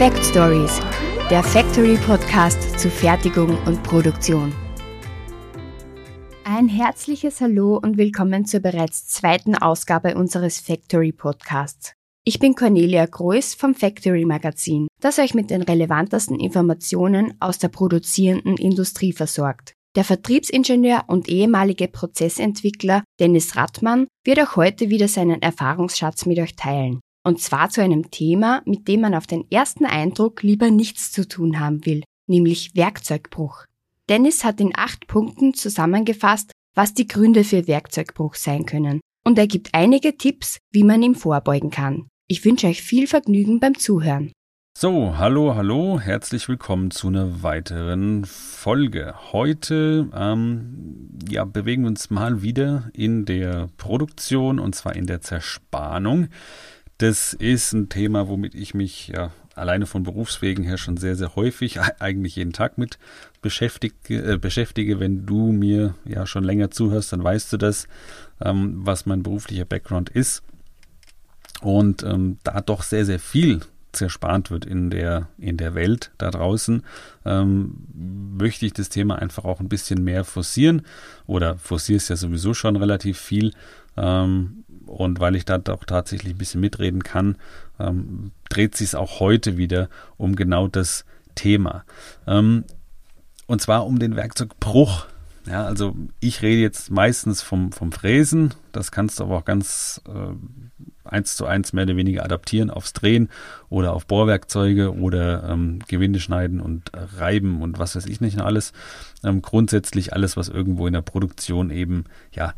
Fact Stories, der Factory Podcast zu Fertigung und Produktion. Ein herzliches Hallo und willkommen zur bereits zweiten Ausgabe unseres Factory Podcasts. Ich bin Cornelia Groß vom Factory Magazin, das euch mit den relevantesten Informationen aus der produzierenden Industrie versorgt. Der Vertriebsingenieur und ehemalige Prozessentwickler Dennis Rattmann wird auch heute wieder seinen Erfahrungsschatz mit euch teilen. Und zwar zu einem Thema, mit dem man auf den ersten Eindruck lieber nichts zu tun haben will, nämlich Werkzeugbruch. Dennis hat in acht Punkten zusammengefasst, was die Gründe für Werkzeugbruch sein können. Und er gibt einige Tipps, wie man ihm vorbeugen kann. Ich wünsche euch viel Vergnügen beim Zuhören. So, hallo, hallo, herzlich willkommen zu einer weiteren Folge. Heute ähm, ja, bewegen wir uns mal wieder in der Produktion und zwar in der Zerspannung. Das ist ein Thema, womit ich mich ja alleine von Berufswegen her schon sehr, sehr häufig, eigentlich jeden Tag mit beschäftige. Äh, beschäftige. Wenn du mir ja schon länger zuhörst, dann weißt du das, ähm, was mein beruflicher Background ist. Und ähm, da doch sehr, sehr viel zerspart wird in der, in der Welt da draußen, ähm, möchte ich das Thema einfach auch ein bisschen mehr forcieren oder forciere es ja sowieso schon relativ viel. Ähm, und weil ich da doch tatsächlich ein bisschen mitreden kann, ähm, dreht sich es auch heute wieder um genau das Thema. Ähm, und zwar um den Werkzeugbruch. Ja, also ich rede jetzt meistens vom, vom Fräsen, das kannst du aber auch ganz äh, eins zu eins mehr oder weniger adaptieren aufs Drehen oder auf Bohrwerkzeuge oder ähm, Gewinde schneiden und reiben und was weiß ich nicht alles. Ähm, grundsätzlich alles, was irgendwo in der Produktion eben ja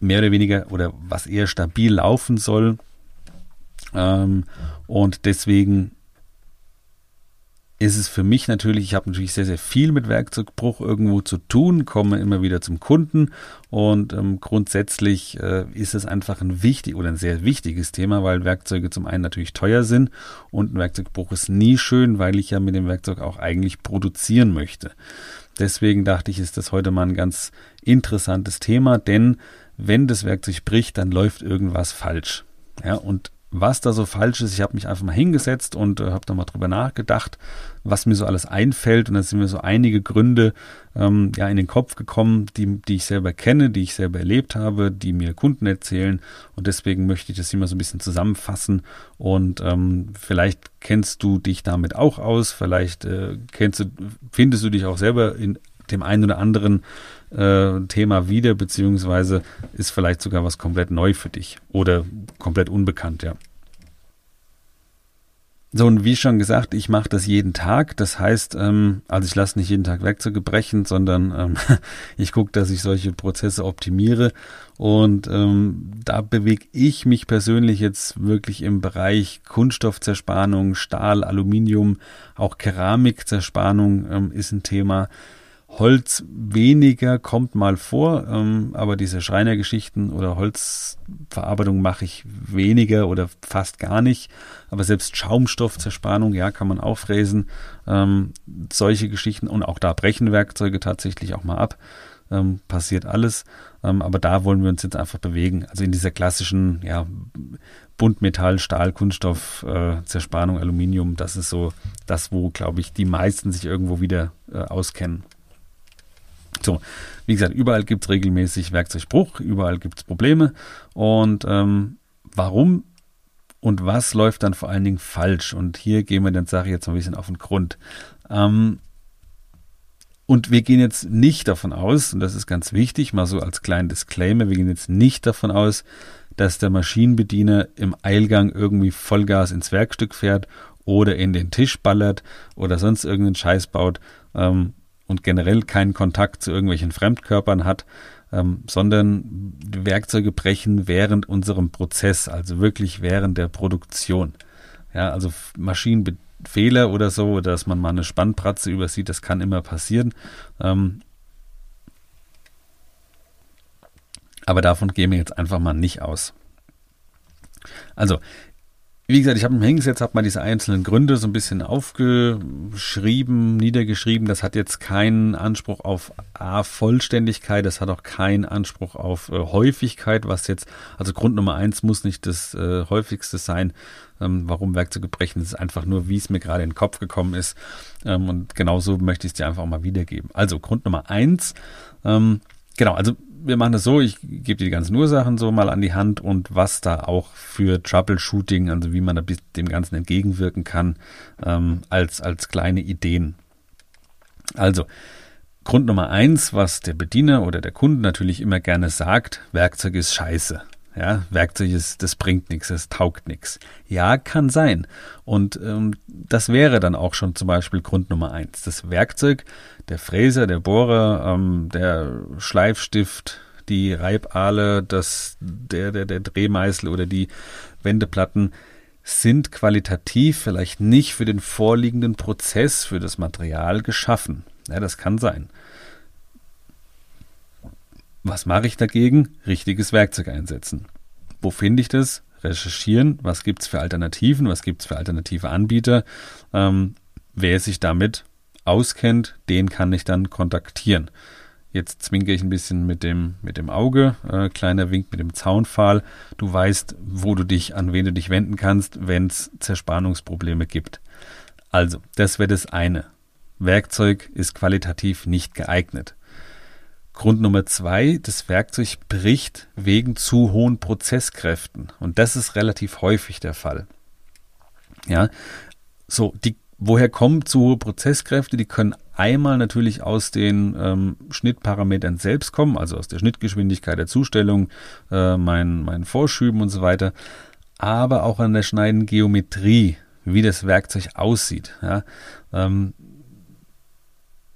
mehr oder weniger oder was eher stabil laufen soll. Ähm, und deswegen ist es für mich natürlich, ich habe natürlich sehr, sehr viel mit Werkzeugbruch irgendwo zu tun, komme immer wieder zum Kunden und ähm, grundsätzlich äh, ist es einfach ein wichtig oder ein sehr wichtiges Thema, weil Werkzeuge zum einen natürlich teuer sind und ein Werkzeugbruch ist nie schön, weil ich ja mit dem Werkzeug auch eigentlich produzieren möchte. Deswegen dachte ich, ist das heute mal ein ganz interessantes Thema, denn wenn das Werkzeug bricht, dann läuft irgendwas falsch. Ja, und was da so falsch ist. Ich habe mich einfach mal hingesetzt und äh, habe da mal drüber nachgedacht, was mir so alles einfällt. Und da sind mir so einige Gründe ähm, ja in den Kopf gekommen, die, die ich selber kenne, die ich selber erlebt habe, die mir Kunden erzählen. Und deswegen möchte ich das hier mal so ein bisschen zusammenfassen. Und ähm, vielleicht kennst du dich damit auch aus. Vielleicht äh, kennst du, findest du dich auch selber in dem einen oder anderen äh, Thema wieder, beziehungsweise ist vielleicht sogar was komplett neu für dich oder komplett unbekannt, ja. So, und wie schon gesagt, ich mache das jeden Tag. Das heißt, ähm, also ich lasse nicht jeden Tag Werkzeuge brechen, sondern ähm, ich gucke, dass ich solche Prozesse optimiere. Und ähm, da bewege ich mich persönlich jetzt wirklich im Bereich Kunststoffzerspannung, Stahl, Aluminium, auch Keramikzerspannung ähm, ist ein Thema. Holz weniger kommt mal vor, ähm, aber diese Schreinergeschichten oder Holzverarbeitung mache ich weniger oder fast gar nicht. Aber selbst Schaumstoffzerspannung, ja, kann man auch fräsen. Ähm, solche Geschichten und auch da brechen Werkzeuge tatsächlich auch mal ab. Ähm, passiert alles. Ähm, aber da wollen wir uns jetzt einfach bewegen. Also in dieser klassischen, ja, Buntmetall, Stahl, Kunststoff, äh, Zerspannung, Aluminium, das ist so das, wo, glaube ich, die meisten sich irgendwo wieder äh, auskennen. So, wie gesagt, überall gibt es regelmäßig Werkzeugbruch, überall gibt es Probleme. Und ähm, warum und was läuft dann vor allen Dingen falsch? Und hier gehen wir der Sache jetzt mal ein bisschen auf den Grund. Ähm, und wir gehen jetzt nicht davon aus, und das ist ganz wichtig, mal so als kleinen Disclaimer, wir gehen jetzt nicht davon aus, dass der Maschinenbediener im Eilgang irgendwie Vollgas ins Werkstück fährt oder in den Tisch ballert oder sonst irgendeinen Scheiß baut. Ähm, und generell keinen Kontakt zu irgendwelchen Fremdkörpern hat, ähm, sondern Werkzeuge brechen während unserem Prozess, also wirklich während der Produktion. Ja, also Maschinenfehler oder so, dass man mal eine Spannpratze übersieht, das kann immer passieren. Ähm, aber davon gehen wir jetzt einfach mal nicht aus. Also, wie gesagt, ich habe mich hingesetzt, habe mal diese einzelnen Gründe so ein bisschen aufgeschrieben, niedergeschrieben. Das hat jetzt keinen Anspruch auf A, Vollständigkeit, das hat auch keinen Anspruch auf äh, Häufigkeit, was jetzt, also Grund Nummer eins muss nicht das äh, häufigste sein, ähm, warum Werkzeuge brechen. Es ist einfach nur, wie es mir gerade in den Kopf gekommen ist. Ähm, und genauso möchte ich es dir einfach mal wiedergeben. Also Grund Nummer eins, ähm, genau, also wir machen das so, ich gebe dir die ganzen Ursachen so mal an die Hand und was da auch für Troubleshooting, also wie man da dem Ganzen entgegenwirken kann, ähm, als, als kleine Ideen. Also, Grund Nummer eins, was der Bediener oder der Kunde natürlich immer gerne sagt, Werkzeug ist scheiße. Ja, Werkzeug ist, das bringt nichts, das taugt nichts. Ja, kann sein. Und ähm, das wäre dann auch schon zum Beispiel Grund Nummer eins. Das Werkzeug, der Fräser, der Bohrer, ähm, der Schleifstift, die Reibahle, das, der, der, der Drehmeißel oder die Wendeplatten sind qualitativ vielleicht nicht für den vorliegenden Prozess, für das Material geschaffen. Ja, das kann sein. Was mache ich dagegen? Richtiges Werkzeug einsetzen. Wo finde ich das? Recherchieren. Was gibt es für Alternativen? Was gibt es für alternative Anbieter? Ähm, wer sich damit auskennt, den kann ich dann kontaktieren. Jetzt zwinke ich ein bisschen mit dem, mit dem Auge, äh, kleiner Wink mit dem Zaunpfahl. Du weißt, wo du dich, an wen du dich wenden kannst, wenn es Zerspannungsprobleme gibt. Also, das wäre das eine. Werkzeug ist qualitativ nicht geeignet. Grund Nummer zwei, das Werkzeug bricht wegen zu hohen Prozesskräften. Und das ist relativ häufig der Fall. Ja, so, die, woher kommen zu hohe Prozesskräfte? Die können einmal natürlich aus den ähm, Schnittparametern selbst kommen, also aus der Schnittgeschwindigkeit der Zustellung, äh, meinen, meinen Vorschüben und so weiter, aber auch an der schneidenden Geometrie, wie das Werkzeug aussieht. Ja, ähm,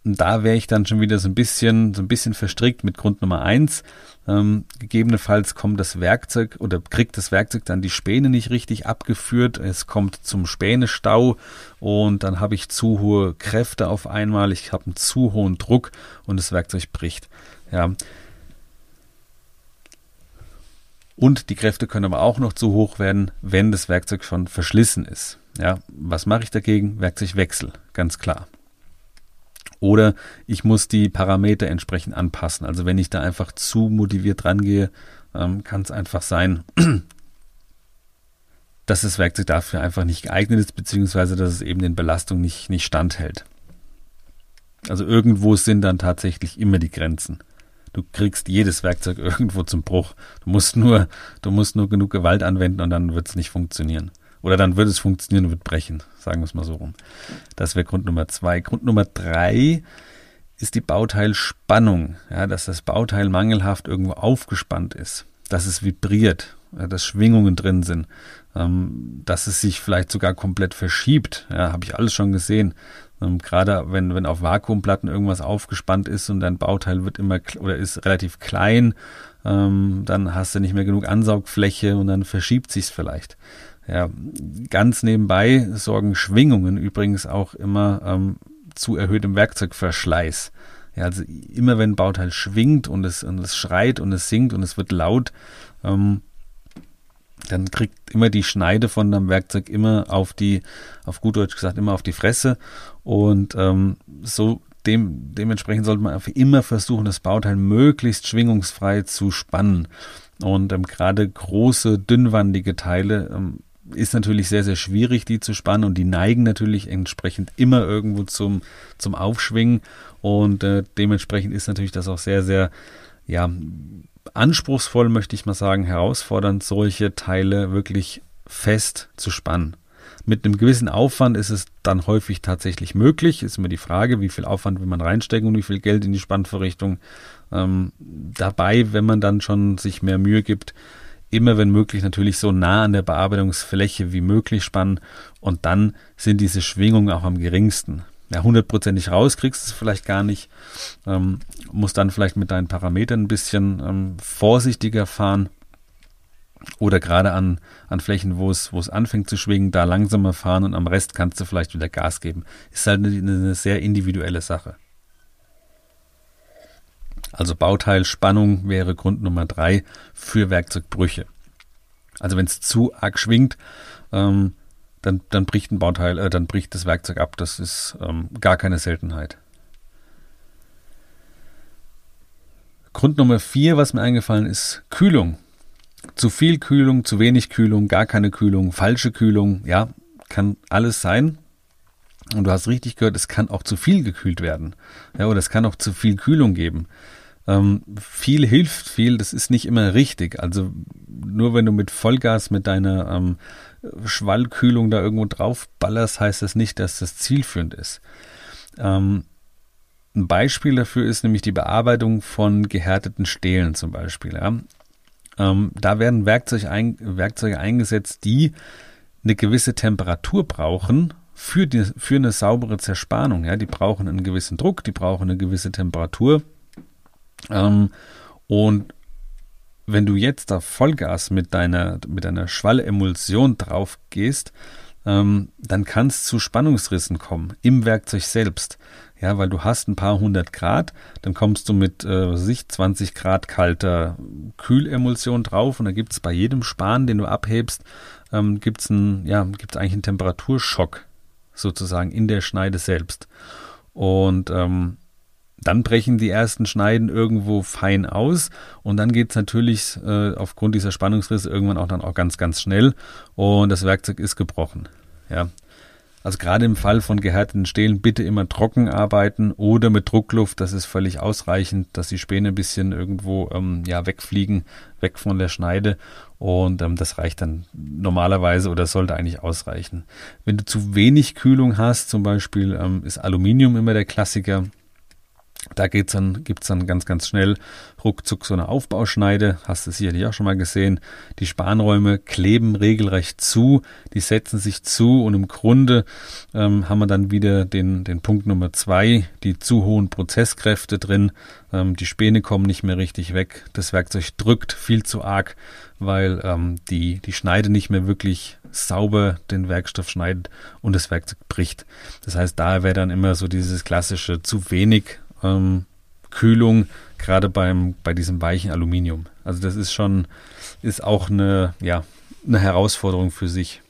da wäre ich dann schon wieder so ein bisschen, so ein bisschen verstrickt mit Grund Nummer eins. Ähm, gegebenenfalls kommt das Werkzeug oder kriegt das Werkzeug dann die Späne nicht richtig abgeführt. Es kommt zum Spänestau und dann habe ich zu hohe Kräfte auf einmal. Ich habe einen zu hohen Druck und das Werkzeug bricht. Ja. Und die Kräfte können aber auch noch zu hoch werden, wenn das Werkzeug schon verschlissen ist. Ja, was mache ich dagegen? Werkzeugwechsel, ganz klar. Oder ich muss die Parameter entsprechend anpassen. Also wenn ich da einfach zu motiviert rangehe, ähm, kann es einfach sein, dass das Werkzeug dafür einfach nicht geeignet ist, beziehungsweise dass es eben den Belastungen nicht, nicht standhält. Also irgendwo sind dann tatsächlich immer die Grenzen. Du kriegst jedes Werkzeug irgendwo zum Bruch. Du musst nur, du musst nur genug Gewalt anwenden und dann wird es nicht funktionieren. Oder dann wird es funktionieren und wird brechen, sagen wir es mal so rum. Das wäre Grund Nummer zwei. Grund Nummer drei ist die Bauteilspannung, ja, dass das Bauteil mangelhaft irgendwo aufgespannt ist, dass es vibriert, ja, dass Schwingungen drin sind, ähm, dass es sich vielleicht sogar komplett verschiebt. Ja, habe ich alles schon gesehen. Ähm, Gerade wenn, wenn auf Vakuumplatten irgendwas aufgespannt ist und dein Bauteil wird immer oder ist relativ klein, ähm, dann hast du nicht mehr genug Ansaugfläche und dann verschiebt sich's vielleicht. Ja, ganz nebenbei sorgen Schwingungen übrigens auch immer ähm, zu erhöhtem Werkzeugverschleiß. Ja, also immer wenn ein Bauteil schwingt und es, und es schreit und es singt und es wird laut, ähm, dann kriegt immer die Schneide von deinem Werkzeug immer auf die, auf gut Deutsch gesagt, immer auf die Fresse. Und ähm, so dem, dementsprechend sollte man immer versuchen, das Bauteil möglichst schwingungsfrei zu spannen. Und ähm, gerade große, dünnwandige Teile ähm, ist natürlich sehr, sehr schwierig, die zu spannen und die neigen natürlich entsprechend immer irgendwo zum, zum Aufschwingen und äh, dementsprechend ist natürlich das auch sehr, sehr, ja, anspruchsvoll, möchte ich mal sagen, herausfordernd, solche Teile wirklich fest zu spannen. Mit einem gewissen Aufwand ist es dann häufig tatsächlich möglich. Ist immer die Frage, wie viel Aufwand will man reinstecken und wie viel Geld in die Spannverrichtung. Ähm, dabei, wenn man dann schon sich mehr Mühe gibt, immer wenn möglich natürlich so nah an der Bearbeitungsfläche wie möglich spannen und dann sind diese Schwingungen auch am geringsten. Ja, hundertprozentig raus kriegst du es vielleicht gar nicht, ähm, musst dann vielleicht mit deinen Parametern ein bisschen ähm, vorsichtiger fahren oder gerade an, an Flächen, wo es, wo es anfängt zu schwingen, da langsamer fahren und am Rest kannst du vielleicht wieder Gas geben. Ist halt eine, eine sehr individuelle Sache. Also Bauteilspannung wäre Grund Nummer drei für Werkzeugbrüche. Also wenn es zu arg schwingt, ähm, dann, dann bricht ein Bauteil, äh, dann bricht das Werkzeug ab. Das ist ähm, gar keine Seltenheit. Grund Nummer vier, was mir eingefallen ist, Kühlung. Zu viel Kühlung, zu wenig Kühlung, gar keine Kühlung, falsche Kühlung, ja, kann alles sein. Und du hast richtig gehört, es kann auch zu viel gekühlt werden. Ja, oder es kann auch zu viel Kühlung geben. Ähm, viel hilft viel, das ist nicht immer richtig. Also nur wenn du mit Vollgas mit deiner ähm, Schwallkühlung da irgendwo drauf ballerst, heißt das nicht, dass das zielführend ist. Ähm, ein Beispiel dafür ist nämlich die Bearbeitung von gehärteten Stählen zum Beispiel. Ja. Ähm, da werden Werkzeug ein, Werkzeuge eingesetzt, die eine gewisse Temperatur brauchen für, die, für eine saubere Zerspannung. Ja. Die brauchen einen gewissen Druck, die brauchen eine gewisse Temperatur. Ähm, und wenn du jetzt da Vollgas mit deiner, mit deiner Schwallemulsion drauf gehst, ähm, dann kann es zu Spannungsrissen kommen im Werkzeug selbst. Ja, weil du hast ein paar hundert Grad, dann kommst du mit äh, sich 20 Grad kalter Kühlemulsion drauf und da gibt es bei jedem Span, den du abhebst, ähm, gibt es ja, eigentlich einen Temperaturschock sozusagen in der Schneide selbst. Und ähm, dann brechen die ersten Schneiden irgendwo fein aus und dann geht es natürlich äh, aufgrund dieser Spannungsrisse irgendwann auch dann auch ganz, ganz schnell und das Werkzeug ist gebrochen. Ja. Also gerade im Fall von gehärteten Stählen bitte immer trocken arbeiten oder mit Druckluft, das ist völlig ausreichend, dass die Späne ein bisschen irgendwo ähm, ja, wegfliegen, weg von der Schneide und ähm, das reicht dann normalerweise oder sollte eigentlich ausreichen. Wenn du zu wenig Kühlung hast, zum Beispiel ähm, ist Aluminium immer der Klassiker, da geht's dann, gibt's dann ganz, ganz schnell ruckzuck so eine Aufbauschneide. Hast du sicherlich auch schon mal gesehen. Die Spanräume kleben regelrecht zu, die setzen sich zu und im Grunde ähm, haben wir dann wieder den, den Punkt Nummer zwei, die zu hohen Prozesskräfte drin. Ähm, die Späne kommen nicht mehr richtig weg. Das Werkzeug drückt viel zu arg, weil ähm, die, die Schneide nicht mehr wirklich sauber den Werkstoff schneidet und das Werkzeug bricht. Das heißt, da wäre dann immer so dieses klassische zu wenig ähm, Kühlung, gerade beim, bei diesem weichen Aluminium. Also das ist schon, ist auch eine, ja, eine Herausforderung für sich.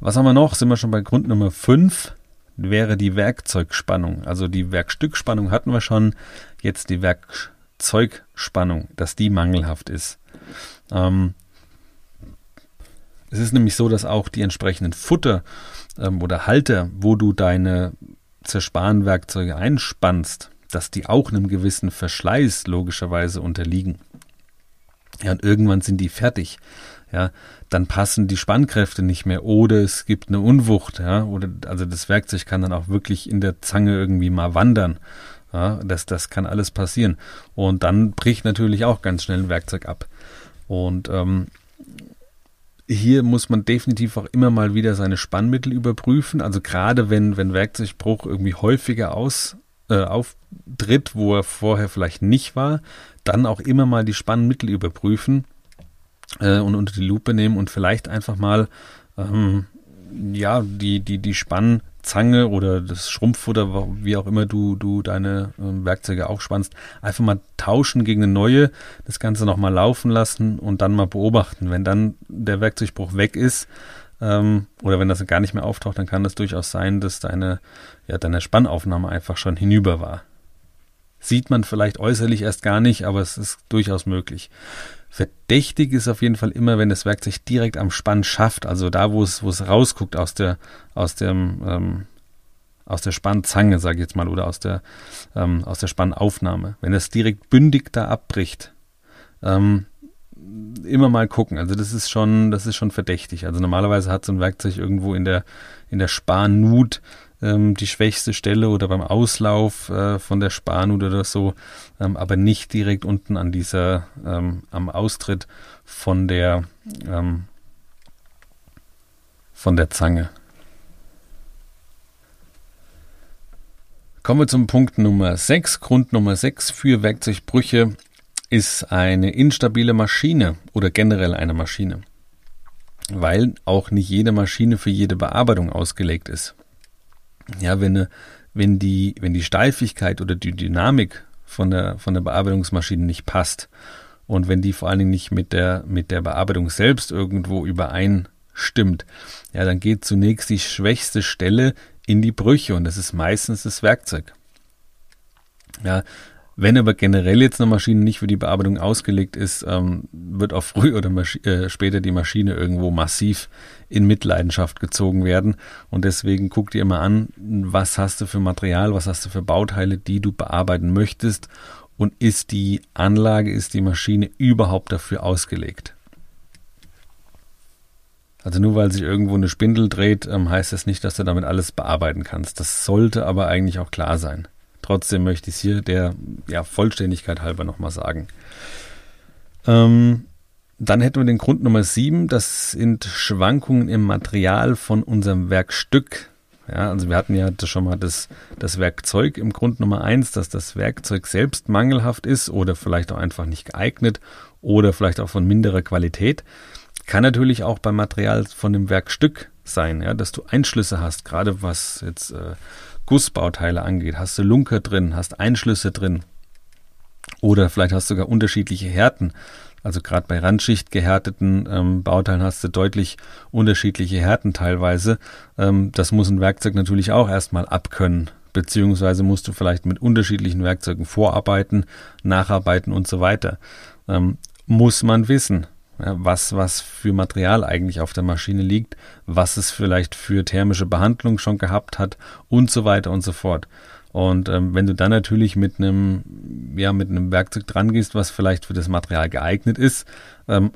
Was haben wir noch? Sind wir schon bei Grund Nummer 5? Wäre die Werkzeugspannung. Also die Werkstückspannung hatten wir schon. Jetzt die Werkzeugspannung, dass die mangelhaft ist. Ähm, es ist nämlich so, dass auch die entsprechenden Futter ähm, oder Halter, wo du deine Zersparenwerkzeuge einspannst, dass die auch einem gewissen Verschleiß logischerweise unterliegen. Ja, und irgendwann sind die fertig. Ja, dann passen die Spannkräfte nicht mehr oder es gibt eine Unwucht, ja, oder also das Werkzeug kann dann auch wirklich in der Zange irgendwie mal wandern. Ja, das, das kann alles passieren. Und dann bricht natürlich auch ganz schnell ein Werkzeug ab. Und ähm, hier muss man definitiv auch immer mal wieder seine Spannmittel überprüfen. Also gerade wenn, wenn Werkzeugbruch irgendwie häufiger aus, äh, auftritt, wo er vorher vielleicht nicht war, dann auch immer mal die Spannmittel überprüfen äh, und unter die Lupe nehmen und vielleicht einfach mal ähm, ja die, die, die Spann Zange oder das Schrumpffutter, wie auch immer du, du deine äh, Werkzeuge auch spannst, einfach mal tauschen gegen eine neue, das Ganze nochmal laufen lassen und dann mal beobachten. Wenn dann der Werkzeugbruch weg ist ähm, oder wenn das gar nicht mehr auftaucht, dann kann das durchaus sein, dass deine, ja, deine Spannaufnahme einfach schon hinüber war. Sieht man vielleicht äußerlich erst gar nicht, aber es ist durchaus möglich. Verdächtig ist auf jeden Fall immer, wenn das Werkzeug direkt am Spann schafft, also da, wo es, wo es rausguckt aus der, aus dem, ähm, aus der Spannzange, sage ich jetzt mal, oder aus der, ähm, aus der Spannaufnahme. Wenn es direkt bündig da abbricht, ähm, immer mal gucken. Also das ist schon, das ist schon verdächtig. Also normalerweise hat so ein Werkzeug irgendwo in der, in der Sparnut ähm, die schwächste Stelle oder beim Auslauf äh, von der Spanut oder so, ähm, aber nicht direkt unten an dieser, ähm, am Austritt von der, ähm, von der Zange. Kommen wir zum Punkt Nummer 6. Grund Nummer 6 für Werkzeugbrüche ist eine instabile Maschine oder generell eine Maschine, weil auch nicht jede Maschine für jede Bearbeitung ausgelegt ist. Ja, wenn, wenn, die, wenn die Steifigkeit oder die Dynamik von der, von der Bearbeitungsmaschine nicht passt und wenn die vor allen Dingen nicht mit der, mit der Bearbeitung selbst irgendwo übereinstimmt, ja, dann geht zunächst die schwächste Stelle in die Brüche und das ist meistens das Werkzeug. Ja, wenn aber generell jetzt eine Maschine nicht für die Bearbeitung ausgelegt ist, ähm, wird auch früh oder äh, später die Maschine irgendwo massiv in Mitleidenschaft gezogen werden. Und deswegen guck dir immer an, was hast du für Material, was hast du für Bauteile, die du bearbeiten möchtest und ist die Anlage, ist die Maschine überhaupt dafür ausgelegt. Also nur weil sich irgendwo eine Spindel dreht, ähm, heißt das nicht, dass du damit alles bearbeiten kannst. Das sollte aber eigentlich auch klar sein. Trotzdem möchte ich es hier der ja, Vollständigkeit halber nochmal sagen. Ähm, dann hätten wir den Grund Nummer 7, das sind Schwankungen im Material von unserem Werkstück. Ja, also wir hatten ja schon mal das, das Werkzeug im Grund Nummer 1, dass das Werkzeug selbst mangelhaft ist oder vielleicht auch einfach nicht geeignet oder vielleicht auch von minderer Qualität. Kann natürlich auch beim Material von dem Werkstück sein, ja, dass du Einschlüsse hast, gerade was jetzt äh, Gussbauteile angeht. Hast du Lunker drin, hast Einschlüsse drin. Oder vielleicht hast du sogar unterschiedliche Härten. Also gerade bei Randschicht gehärteten ähm, Bauteilen hast du deutlich unterschiedliche Härten teilweise. Ähm, das muss ein Werkzeug natürlich auch erstmal abkönnen. Beziehungsweise musst du vielleicht mit unterschiedlichen Werkzeugen vorarbeiten, nacharbeiten und so weiter. Ähm, muss man wissen was, was für Material eigentlich auf der Maschine liegt, was es vielleicht für thermische Behandlung schon gehabt hat und so weiter und so fort. Und ähm, wenn du dann natürlich mit einem, ja, mit einem Werkzeug dran gehst, was vielleicht für das Material geeignet ist, ähm,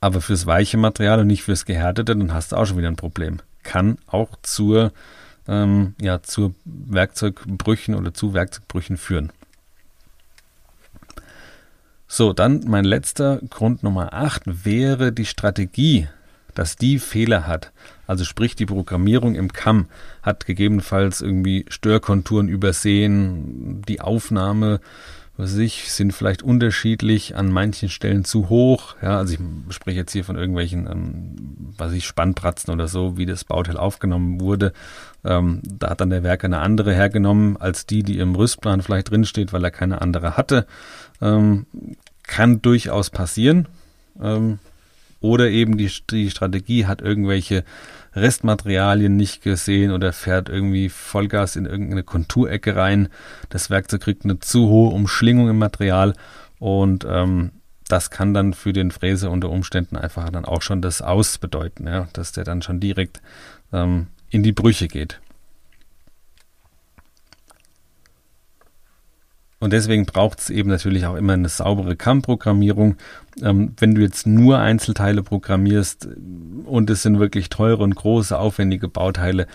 aber fürs weiche Material und nicht fürs gehärtete, dann hast du auch schon wieder ein Problem. Kann auch zur, ähm, ja, zu Werkzeugbrüchen oder zu Werkzeugbrüchen führen. So, dann mein letzter Grund Nummer 8 wäre die Strategie, dass die Fehler hat. Also sprich, die Programmierung im CAM hat gegebenenfalls irgendwie Störkonturen übersehen, die Aufnahme was ich, sind vielleicht unterschiedlich, an manchen Stellen zu hoch. Ja, also ich spreche jetzt hier von irgendwelchen, ähm, was ich, Spannpratzen oder so, wie das Bauteil aufgenommen wurde. Ähm, da hat dann der Werker eine andere hergenommen als die, die im Rüstplan vielleicht drinsteht, weil er keine andere hatte. Ähm, kann durchaus passieren. Ähm, oder eben die, die Strategie hat irgendwelche Restmaterialien nicht gesehen oder fährt irgendwie Vollgas in irgendeine Konturecke rein. Das Werkzeug kriegt eine zu hohe Umschlingung im Material und ähm, das kann dann für den Fräser unter Umständen einfach dann auch schon das Aus bedeuten, ja, dass der dann schon direkt ähm, in die Brüche geht. Und deswegen braucht es eben natürlich auch immer eine saubere CAM-Programmierung. Ähm, wenn du jetzt nur Einzelteile programmierst und es sind wirklich teure und große, aufwendige Bauteile,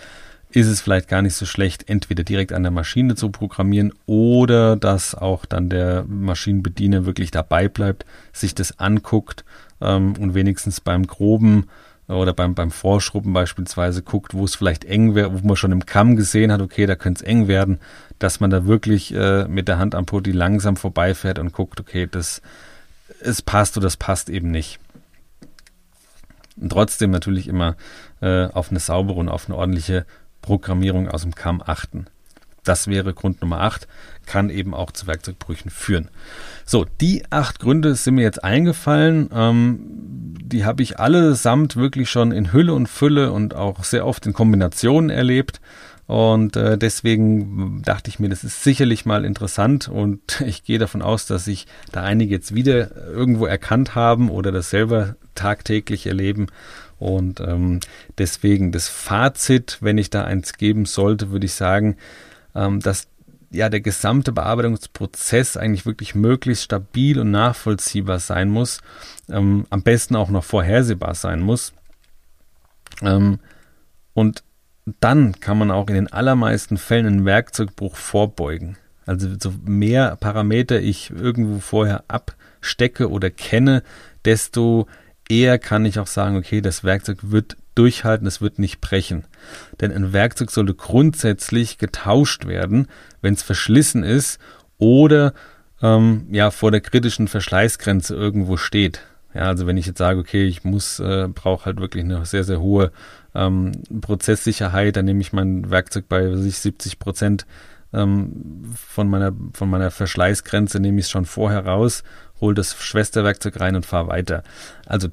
ist es vielleicht gar nicht so schlecht, entweder direkt an der Maschine zu programmieren oder dass auch dann der Maschinenbediener wirklich dabei bleibt, sich das anguckt ähm, und wenigstens beim groben oder beim, beim Vorschrubben beispielsweise guckt, wo es vielleicht eng wäre, wo man schon im Kamm gesehen hat, okay, da könnte es eng werden, dass man da wirklich äh, mit der Hand am Poti langsam vorbeifährt und guckt, okay, das es passt oder das passt eben nicht. Und trotzdem natürlich immer äh, auf eine saubere und auf eine ordentliche Programmierung aus dem Kamm achten. Das wäre Grund Nummer 8, kann eben auch zu Werkzeugbrüchen führen. So, die acht Gründe sind mir jetzt eingefallen. Ähm, die habe ich allesamt wirklich schon in Hülle und Fülle und auch sehr oft in Kombinationen erlebt. Und äh, deswegen dachte ich mir, das ist sicherlich mal interessant und ich gehe davon aus, dass sich da einige jetzt wieder irgendwo erkannt haben oder das selber tagtäglich erleben. Und ähm, deswegen das Fazit, wenn ich da eins geben sollte, würde ich sagen, ähm, dass ja der gesamte Bearbeitungsprozess eigentlich wirklich möglichst stabil und nachvollziehbar sein muss, ähm, am besten auch noch vorhersehbar sein muss. Ähm, und dann kann man auch in den allermeisten Fällen einen Werkzeugbruch vorbeugen. Also so mehr Parameter ich irgendwo vorher abstecke oder kenne, desto eher kann ich auch sagen, okay, das Werkzeug wird durchhalten, es wird nicht brechen. Denn ein Werkzeug sollte grundsätzlich getauscht werden, wenn es verschlissen ist oder ähm, ja vor der kritischen Verschleißgrenze irgendwo steht. Ja, also wenn ich jetzt sage, okay, ich muss, äh, brauche halt wirklich eine sehr, sehr hohe ähm, Prozesssicherheit, dann nehme ich mein Werkzeug bei was ich, 70 Prozent ähm, von, meiner, von meiner Verschleißgrenze nehme ich es schon vorher raus, hole das Schwesterwerkzeug rein und fahre weiter. Also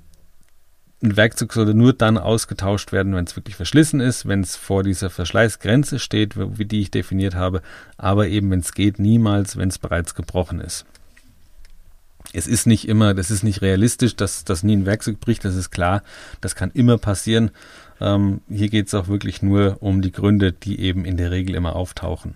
ein Werkzeug sollte nur dann ausgetauscht werden, wenn es wirklich verschlissen ist, wenn es vor dieser Verschleißgrenze steht, wie die ich definiert habe, aber eben, wenn es geht, niemals, wenn es bereits gebrochen ist. Es ist nicht immer, das ist nicht realistisch, dass, dass nie ein Werkzeug bricht, das ist klar, das kann immer passieren. Ähm, hier geht es auch wirklich nur um die Gründe, die eben in der Regel immer auftauchen.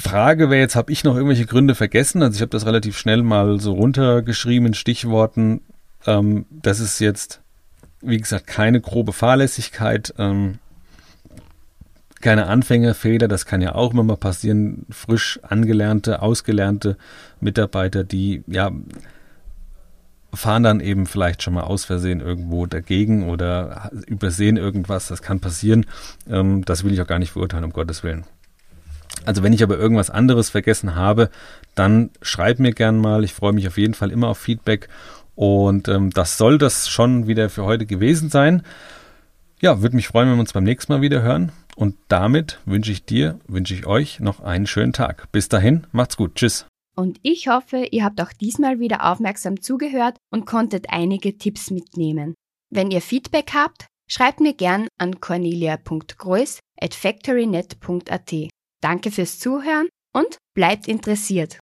Frage wäre jetzt, habe ich noch irgendwelche Gründe vergessen? Also ich habe das relativ schnell mal so runtergeschrieben in Stichworten. Ähm, das ist jetzt, wie gesagt, keine grobe Fahrlässigkeit, ähm, keine Anfängerfehler, das kann ja auch immer mal passieren. Frisch angelernte, ausgelernte Mitarbeiter, die ja fahren dann eben vielleicht schon mal aus Versehen irgendwo dagegen oder übersehen irgendwas, das kann passieren. Ähm, das will ich auch gar nicht verurteilen, um Gottes Willen. Also wenn ich aber irgendwas anderes vergessen habe, dann schreib mir gern mal. Ich freue mich auf jeden Fall immer auf Feedback. Und ähm, das soll das schon wieder für heute gewesen sein. Ja, würde mich freuen, wenn wir uns beim nächsten Mal wieder hören. Und damit wünsche ich dir, wünsche ich euch noch einen schönen Tag. Bis dahin, macht's gut. Tschüss. Und ich hoffe, ihr habt auch diesmal wieder aufmerksam zugehört und konntet einige Tipps mitnehmen. Wenn ihr Feedback habt, schreibt mir gern an cornelia.groß at factorynet.at. Danke fürs Zuhören und bleibt interessiert.